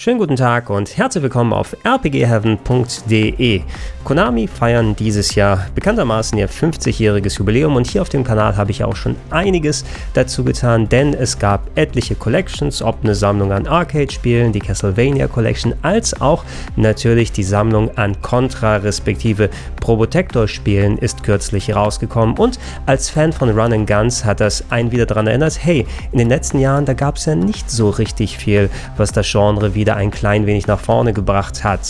Schönen guten Tag und herzlich willkommen auf rpgheaven.de. Konami feiern dieses Jahr bekanntermaßen ihr 50-jähriges Jubiläum und hier auf dem Kanal habe ich auch schon einiges dazu getan, denn es gab etliche Collections, ob eine Sammlung an Arcade-Spielen, die Castlevania Collection, als auch natürlich die Sammlung an Contra respektive Probotector-Spielen ist kürzlich rausgekommen und als Fan von Run and Guns hat das einen wieder daran erinnert, hey, in den letzten Jahren, da gab es ja nicht so richtig viel, was das Genre wieder wieder ein klein wenig nach vorne gebracht hat.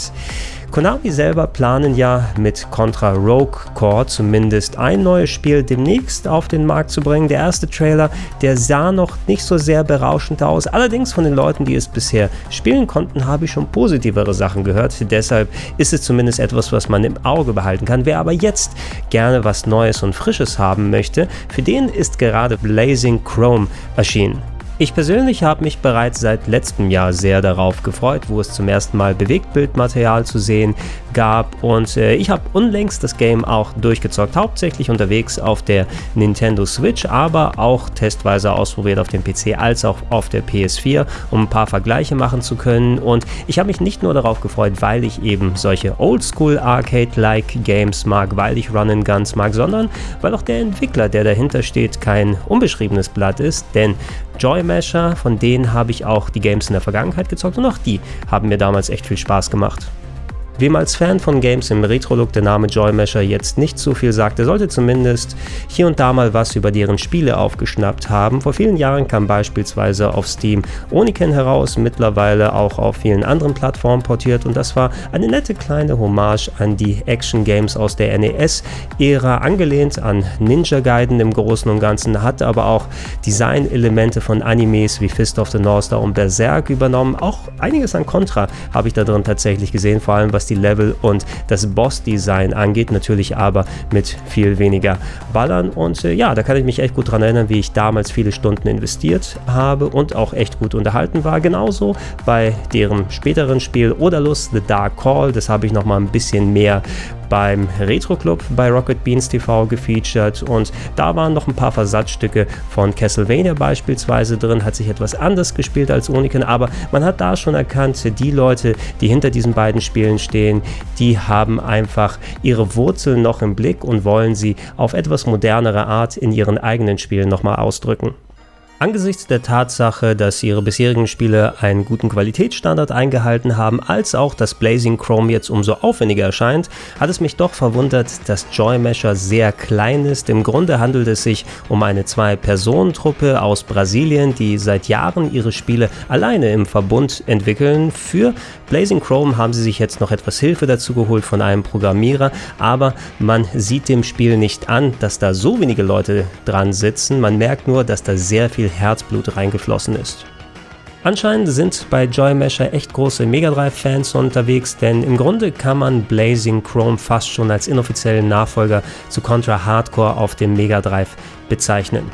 Konami selber planen ja mit Contra Rogue Core zumindest ein neues Spiel demnächst auf den Markt zu bringen. Der erste Trailer, der sah noch nicht so sehr berauschend aus. Allerdings von den Leuten, die es bisher spielen konnten, habe ich schon positivere Sachen gehört. Deshalb ist es zumindest etwas, was man im Auge behalten kann. Wer aber jetzt gerne was Neues und Frisches haben möchte, für den ist gerade Blazing Chrome erschienen. Ich persönlich habe mich bereits seit letztem Jahr sehr darauf gefreut, wo es zum ersten Mal Bewegtbildmaterial zu sehen gab und äh, ich habe unlängst das Game auch durchgezockt, hauptsächlich unterwegs auf der Nintendo Switch, aber auch testweise ausprobiert auf dem PC als auch auf der PS4, um ein paar Vergleiche machen zu können und ich habe mich nicht nur darauf gefreut, weil ich eben solche Oldschool Arcade-like Games mag, weil ich Run and Guns mag, sondern weil auch der Entwickler, der dahinter steht, kein unbeschriebenes Blatt ist, denn Joy Masher, von denen habe ich auch die Games in der Vergangenheit gezockt und auch die haben mir damals echt viel Spaß gemacht. Wem als Fan von Games im Retro-Look der Name Joy Mesher jetzt nicht so viel sagt, der sollte zumindest hier und da mal was über deren Spiele aufgeschnappt haben. Vor vielen Jahren kam beispielsweise auf Steam Oniken heraus, mittlerweile auch auf vielen anderen Plattformen portiert und das war eine nette kleine Hommage an die Action-Games aus der NES-Ära, angelehnt an Ninja Gaiden im Großen und Ganzen, hatte aber auch Design-Elemente von Animes wie Fist of the North Star und Berserk übernommen. Auch einiges an Contra habe ich da drin tatsächlich gesehen, vor allem was die Level und das Boss-Design angeht, natürlich aber mit viel weniger Ballern. Und äh, ja, da kann ich mich echt gut dran erinnern, wie ich damals viele Stunden investiert habe und auch echt gut unterhalten war. Genauso bei deren späteren Spiel Odalus The Dark Call, das habe ich noch mal ein bisschen mehr beim Retro Club bei Rocket Beans TV gefeatured und da waren noch ein paar Versatzstücke von Castlevania beispielsweise drin, hat sich etwas anders gespielt als Oniken, aber man hat da schon erkannt, die Leute, die hinter diesen beiden Spielen stehen, die haben einfach ihre Wurzeln noch im Blick und wollen sie auf etwas modernere Art in ihren eigenen Spielen nochmal ausdrücken. Angesichts der Tatsache, dass ihre bisherigen Spiele einen guten Qualitätsstandard eingehalten haben, als auch dass Blazing Chrome jetzt umso aufwendiger erscheint, hat es mich doch verwundert, dass Joy Mesher sehr klein ist. Im Grunde handelt es sich um eine Zwei-Personen-Truppe aus Brasilien, die seit Jahren ihre Spiele alleine im Verbund entwickeln. Für Blazing Chrome haben sie sich jetzt noch etwas Hilfe dazu geholt von einem Programmierer, aber man sieht dem Spiel nicht an, dass da so wenige Leute dran sitzen. Man merkt nur, dass da sehr viel Herzblut reingeflossen ist. Anscheinend sind bei Joy Mesher echt große Mega Drive-Fans unterwegs, denn im Grunde kann man Blazing Chrome fast schon als inoffiziellen Nachfolger zu Contra Hardcore auf dem Mega Drive bezeichnen.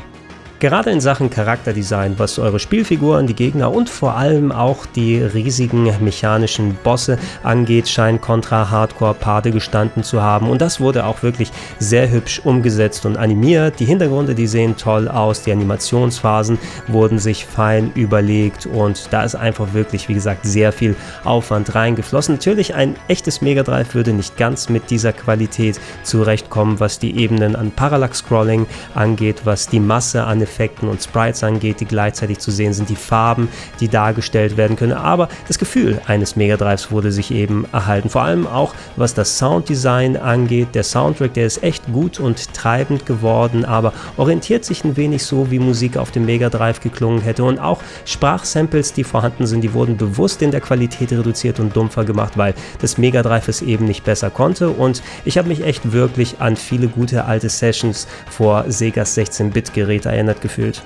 Gerade in Sachen Charakterdesign, was eure Spielfiguren, die Gegner und vor allem auch die riesigen mechanischen Bosse angeht, scheint Contra Hardcore Pate gestanden zu haben. Und das wurde auch wirklich sehr hübsch umgesetzt und animiert. Die Hintergründe, die sehen toll aus, die Animationsphasen wurden sich fein überlegt und da ist einfach wirklich, wie gesagt, sehr viel Aufwand reingeflossen. Natürlich, ein echtes Mega Drive würde nicht ganz mit dieser Qualität zurechtkommen, was die Ebenen an Parallax-Scrolling angeht, was die Masse an Effekten und Sprites angeht, die gleichzeitig zu sehen sind, die Farben, die dargestellt werden können. Aber das Gefühl eines Mega Drives wurde sich eben erhalten. Vor allem auch was das Sounddesign angeht. Der Soundtrack, der ist echt gut und treibend geworden, aber orientiert sich ein wenig so, wie Musik auf dem Mega Drive geklungen hätte. Und auch Sprachsamples, die vorhanden sind, die wurden bewusst in der Qualität reduziert und dumpfer gemacht, weil das Mega Drive es eben nicht besser konnte. Und ich habe mich echt wirklich an viele gute alte Sessions vor Segas 16-Bit-Gerät erinnert gefühlt.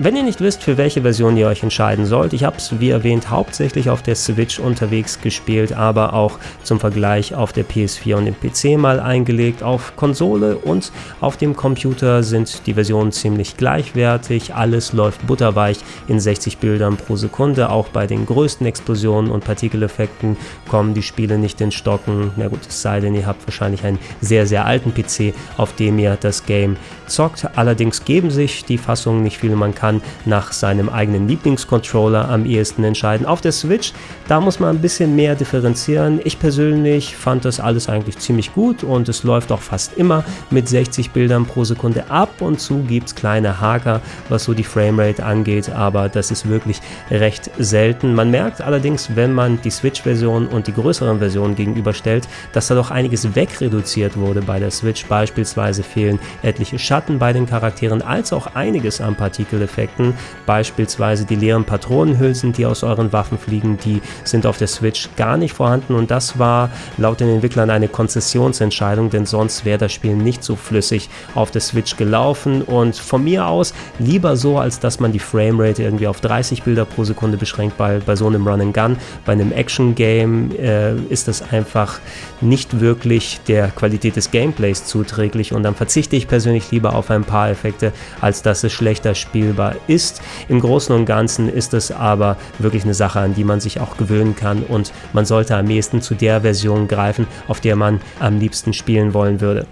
Wenn ihr nicht wisst, für welche Version ihr euch entscheiden sollt, ich habe es wie erwähnt hauptsächlich auf der Switch unterwegs gespielt, aber auch zum Vergleich auf der PS4 und dem PC mal eingelegt. Auf Konsole und auf dem Computer sind die Versionen ziemlich gleichwertig. Alles läuft butterweich in 60 Bildern pro Sekunde. Auch bei den größten Explosionen und Partikeleffekten kommen die Spiele nicht in Stocken. Na gut, es sei denn, ihr habt wahrscheinlich einen sehr, sehr alten PC, auf dem ihr das Game zockt. Allerdings geben sich die Fassungen nicht viel. Man kann nach seinem eigenen Lieblingscontroller am ehesten entscheiden. Auf der Switch, da muss man ein bisschen mehr differenzieren. Ich persönlich fand das alles eigentlich ziemlich gut und es läuft auch fast immer mit 60 Bildern pro Sekunde. Ab und zu gibt es kleine Haker, was so die Framerate angeht, aber das ist wirklich recht selten. Man merkt allerdings, wenn man die Switch-Version und die größeren Versionen gegenüberstellt, dass da doch einiges wegreduziert wurde bei der Switch. Beispielsweise fehlen etliche Schatten bei den Charakteren, als auch einiges an Partikeleffekten. Beispielsweise die leeren Patronenhülsen, die aus euren Waffen fliegen, die sind auf der Switch gar nicht vorhanden. Und das war laut den Entwicklern eine Konzessionsentscheidung, denn sonst wäre das Spiel nicht so flüssig auf der Switch gelaufen. Und von mir aus lieber so, als dass man die Framerate irgendwie auf 30 Bilder pro Sekunde beschränkt, weil bei so einem Run and Gun, bei einem Action-Game äh, ist das einfach nicht wirklich der Qualität des Gameplays zuträglich. Und dann verzichte ich persönlich lieber auf ein paar Effekte, als dass es schlechter spielbar ist. Im Großen und Ganzen ist es aber wirklich eine Sache, an die man sich auch gewöhnen kann und man sollte am ehesten zu der Version greifen, auf der man am liebsten spielen wollen würde.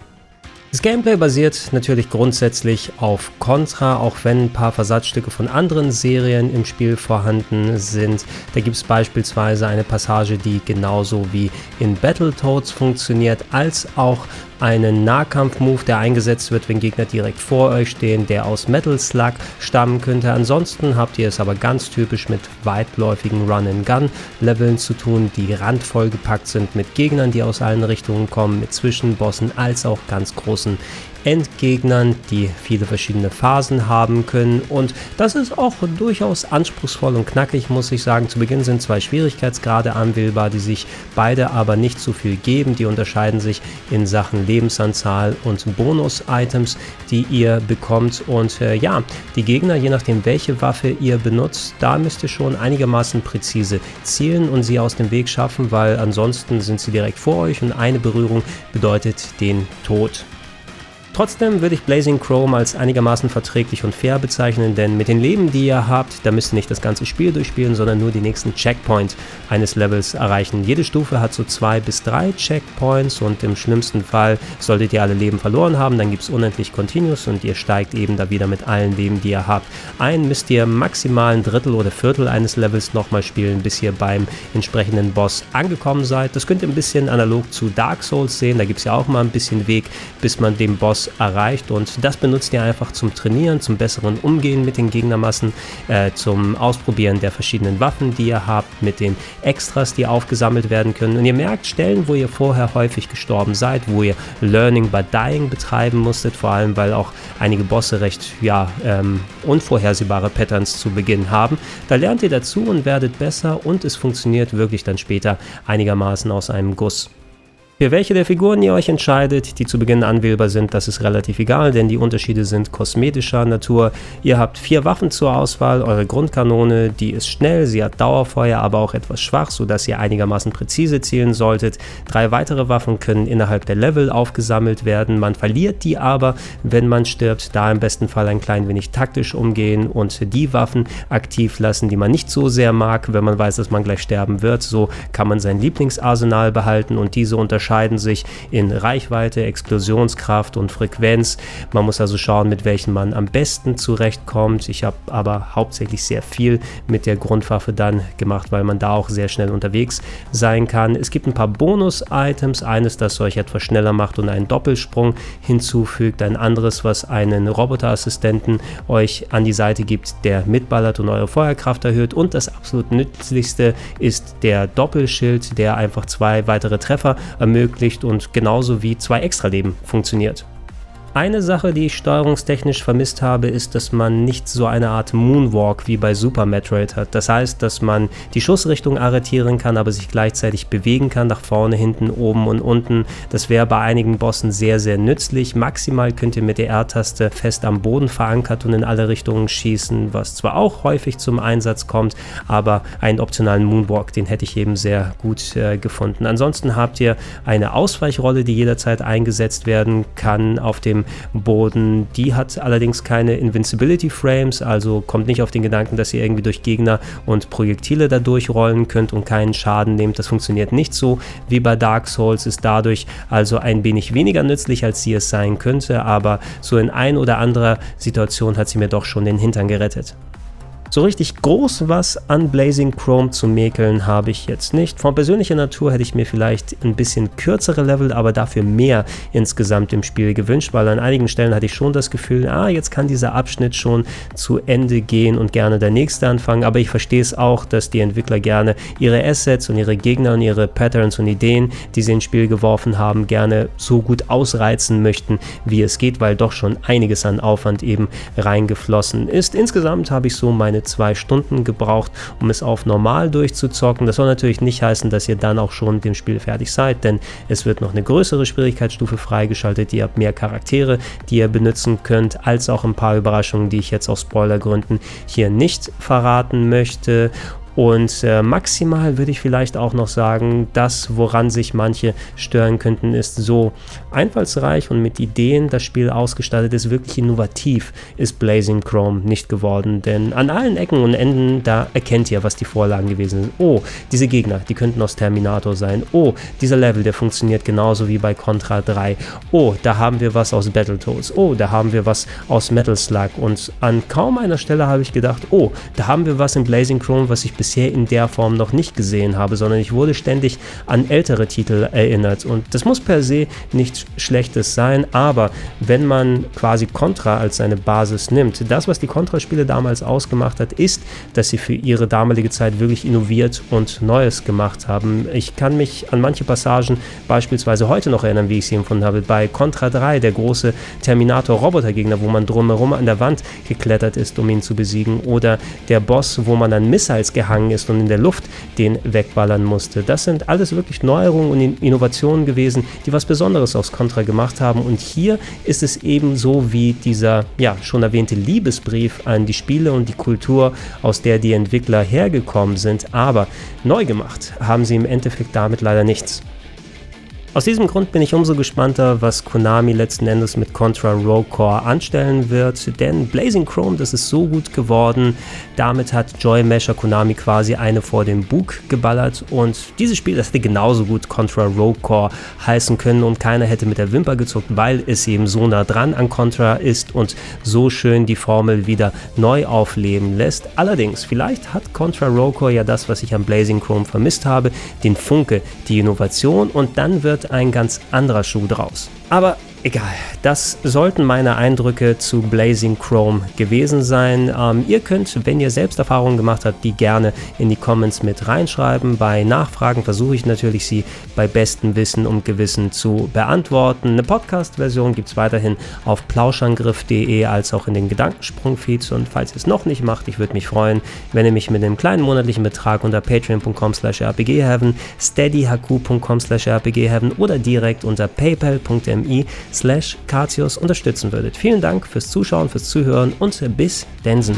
Das Gameplay basiert natürlich grundsätzlich auf Contra, auch wenn ein paar Versatzstücke von anderen Serien im Spiel vorhanden sind. Da gibt es beispielsweise eine Passage, die genauso wie in Battletoads funktioniert, als auch einen Nahkampf-Move, der eingesetzt wird, wenn Gegner direkt vor euch stehen, der aus Metal Slug stammen könnte. Ansonsten habt ihr es aber ganz typisch mit weitläufigen Run-and-Gun-Leveln zu tun, die randvoll gepackt sind mit Gegnern, die aus allen Richtungen kommen, mit Zwischenbossen als auch ganz großen Endgegnern, die viele verschiedene Phasen haben können. Und das ist auch durchaus anspruchsvoll und knackig, muss ich sagen. Zu Beginn sind zwei Schwierigkeitsgrade anwählbar, die sich beide aber nicht zu viel geben. Die unterscheiden sich in Sachen Lebensanzahl und Bonus-Items, die ihr bekommt. Und äh, ja, die Gegner, je nachdem welche Waffe ihr benutzt, da müsst ihr schon einigermaßen präzise zielen und sie aus dem Weg schaffen, weil ansonsten sind sie direkt vor euch und eine Berührung bedeutet den Tod. Trotzdem würde ich Blazing Chrome als einigermaßen verträglich und fair bezeichnen, denn mit den Leben, die ihr habt, da müsst ihr nicht das ganze Spiel durchspielen, sondern nur die nächsten Checkpoint eines Levels erreichen. Jede Stufe hat so zwei bis drei Checkpoints und im schlimmsten Fall solltet ihr alle Leben verloren haben, dann gibt es unendlich Continuous und ihr steigt eben da wieder mit allen Leben, die ihr habt ein. Müsst ihr maximal ein Drittel oder Viertel eines Levels nochmal spielen, bis ihr beim entsprechenden Boss angekommen seid. Das könnt ihr ein bisschen analog zu Dark Souls sehen, da gibt es ja auch mal ein bisschen Weg, bis man den Boss erreicht und das benutzt ihr einfach zum Trainieren, zum besseren Umgehen mit den Gegnermassen, äh, zum Ausprobieren der verschiedenen Waffen, die ihr habt, mit den Extras, die aufgesammelt werden können. Und ihr merkt Stellen, wo ihr vorher häufig gestorben seid, wo ihr Learning by Dying betreiben musstet, vor allem weil auch einige Bosse recht ja, ähm, unvorhersehbare Patterns zu Beginn haben. Da lernt ihr dazu und werdet besser und es funktioniert wirklich dann später einigermaßen aus einem Guss. Für welche der Figuren ihr euch entscheidet, die zu Beginn anwählbar sind, das ist relativ egal, denn die Unterschiede sind kosmetischer Natur. Ihr habt vier Waffen zur Auswahl, eure Grundkanone, die ist schnell, sie hat Dauerfeuer, aber auch etwas schwach, sodass ihr einigermaßen präzise zielen solltet. Drei weitere Waffen können innerhalb der Level aufgesammelt werden, man verliert die aber, wenn man stirbt, da im besten Fall ein klein wenig taktisch umgehen und die Waffen aktiv lassen, die man nicht so sehr mag, wenn man weiß, dass man gleich sterben wird. So kann man sein Lieblingsarsenal behalten und diese unterscheiden unterscheiden sich in Reichweite, Explosionskraft und Frequenz. Man muss also schauen, mit welchen man am besten zurechtkommt. Ich habe aber hauptsächlich sehr viel mit der Grundwaffe dann gemacht, weil man da auch sehr schnell unterwegs sein kann. Es gibt ein paar Bonus-Items. Eines, das euch etwas schneller macht und einen Doppelsprung hinzufügt. Ein anderes, was einen Roboterassistenten euch an die Seite gibt, der mitballert und eure Feuerkraft erhöht. Und das absolut nützlichste ist der Doppelschild, der einfach zwei weitere Treffer ermöglicht ermöglicht und genauso wie zwei Extraleben funktioniert. Eine Sache, die ich steuerungstechnisch vermisst habe, ist, dass man nicht so eine Art Moonwalk wie bei Super Metroid hat. Das heißt, dass man die Schussrichtung arretieren kann, aber sich gleichzeitig bewegen kann, nach vorne, hinten, oben und unten. Das wäre bei einigen Bossen sehr, sehr nützlich. Maximal könnt ihr mit der R-Taste fest am Boden verankert und in alle Richtungen schießen, was zwar auch häufig zum Einsatz kommt, aber einen optionalen Moonwalk, den hätte ich eben sehr gut äh, gefunden. Ansonsten habt ihr eine Ausweichrolle, die jederzeit eingesetzt werden kann auf dem Boden. Die hat allerdings keine Invincibility Frames, also kommt nicht auf den Gedanken, dass ihr irgendwie durch Gegner und Projektile da durchrollen könnt und keinen Schaden nehmt. Das funktioniert nicht so wie bei Dark Souls, ist dadurch also ein wenig weniger nützlich, als sie es sein könnte, aber so in ein oder anderer Situation hat sie mir doch schon den Hintern gerettet. So richtig groß was an Blazing Chrome zu mäkeln habe ich jetzt nicht. Von persönlicher Natur hätte ich mir vielleicht ein bisschen kürzere Level, aber dafür mehr insgesamt im Spiel gewünscht, weil an einigen Stellen hatte ich schon das Gefühl, ah, jetzt kann dieser Abschnitt schon zu Ende gehen und gerne der nächste anfangen. Aber ich verstehe es auch, dass die Entwickler gerne ihre Assets und ihre Gegner und ihre Patterns und Ideen, die sie ins Spiel geworfen haben, gerne so gut ausreizen möchten, wie es geht, weil doch schon einiges an Aufwand eben reingeflossen ist. Insgesamt habe ich so meine zwei Stunden gebraucht, um es auf normal durchzuzocken. Das soll natürlich nicht heißen, dass ihr dann auch schon mit dem Spiel fertig seid, denn es wird noch eine größere Schwierigkeitsstufe freigeschaltet. Ihr habt mehr Charaktere, die ihr benutzen könnt, als auch ein paar Überraschungen, die ich jetzt aus Spoilergründen hier nicht verraten möchte. Und äh, maximal würde ich vielleicht auch noch sagen, das, woran sich manche stören könnten, ist so einfallsreich und mit Ideen das Spiel ausgestattet ist, wirklich innovativ ist Blazing Chrome nicht geworden. Denn an allen Ecken und Enden, da erkennt ihr, was die Vorlagen gewesen sind. Oh, diese Gegner, die könnten aus Terminator sein. Oh, dieser Level, der funktioniert genauso wie bei Contra 3. Oh, da haben wir was aus Battletoads. Oh, da haben wir was aus Metal Slug. Und an kaum einer Stelle habe ich gedacht, oh, da haben wir was in Blazing Chrome, was ich bisher in der Form noch nicht gesehen habe, sondern ich wurde ständig an ältere Titel erinnert. Und das muss per se nichts Schlechtes sein, aber wenn man quasi Contra als seine Basis nimmt, das, was die Contra-Spiele damals ausgemacht hat, ist, dass sie für ihre damalige Zeit wirklich innoviert und Neues gemacht haben. Ich kann mich an manche Passagen beispielsweise heute noch erinnern, wie ich sie empfunden habe. Bei Contra 3, der große Terminator-Robotergegner, wo man drumherum an der Wand geklettert ist, um ihn zu besiegen, oder der Boss, wo man an Missiles gehangen ist und in der Luft den wegballern musste. Das sind alles wirklich Neuerungen und Innovationen gewesen, die was Besonderes aufs Contra gemacht haben. Und hier ist es eben so wie dieser ja schon erwähnte Liebesbrief an die Spiele und die Kultur, aus der die Entwickler hergekommen sind. Aber neu gemacht haben sie im Endeffekt damit leider nichts. Aus diesem Grund bin ich umso gespannter, was Konami letzten Endes mit Contra Rogue Core anstellen wird, denn Blazing Chrome, das ist so gut geworden, damit hat Joy Mesher Konami quasi eine vor dem Bug geballert. Und dieses Spiel, das hätte genauso gut Contra Rogue Core heißen können. Und keiner hätte mit der Wimper gezuckt, weil es eben so nah dran an Contra ist und so schön die Formel wieder neu aufleben lässt. Allerdings, vielleicht hat Contra Rogue Core ja das, was ich am Blazing Chrome vermisst habe, den Funke, die Innovation. Und dann wird ein ganz anderer Schuh draus. Aber Egal, das sollten meine Eindrücke zu Blazing Chrome gewesen sein. Ähm, ihr könnt, wenn ihr selbst Erfahrungen gemacht habt, die gerne in die Comments mit reinschreiben. Bei Nachfragen versuche ich natürlich, sie bei bestem Wissen und Gewissen zu beantworten. Eine Podcast-Version gibt es weiterhin auf plauschangriff.de als auch in den Gedankensprung-Feeds. Und falls ihr es noch nicht macht, ich würde mich freuen, wenn ihr mich mit einem kleinen monatlichen Betrag unter patreon.com slash rpgheaven, steadyhq.com slash rpgheaven oder direkt unter paypal.me slash Katius unterstützen würdet. Vielen Dank fürs Zuschauen, fürs Zuhören und bis Densen.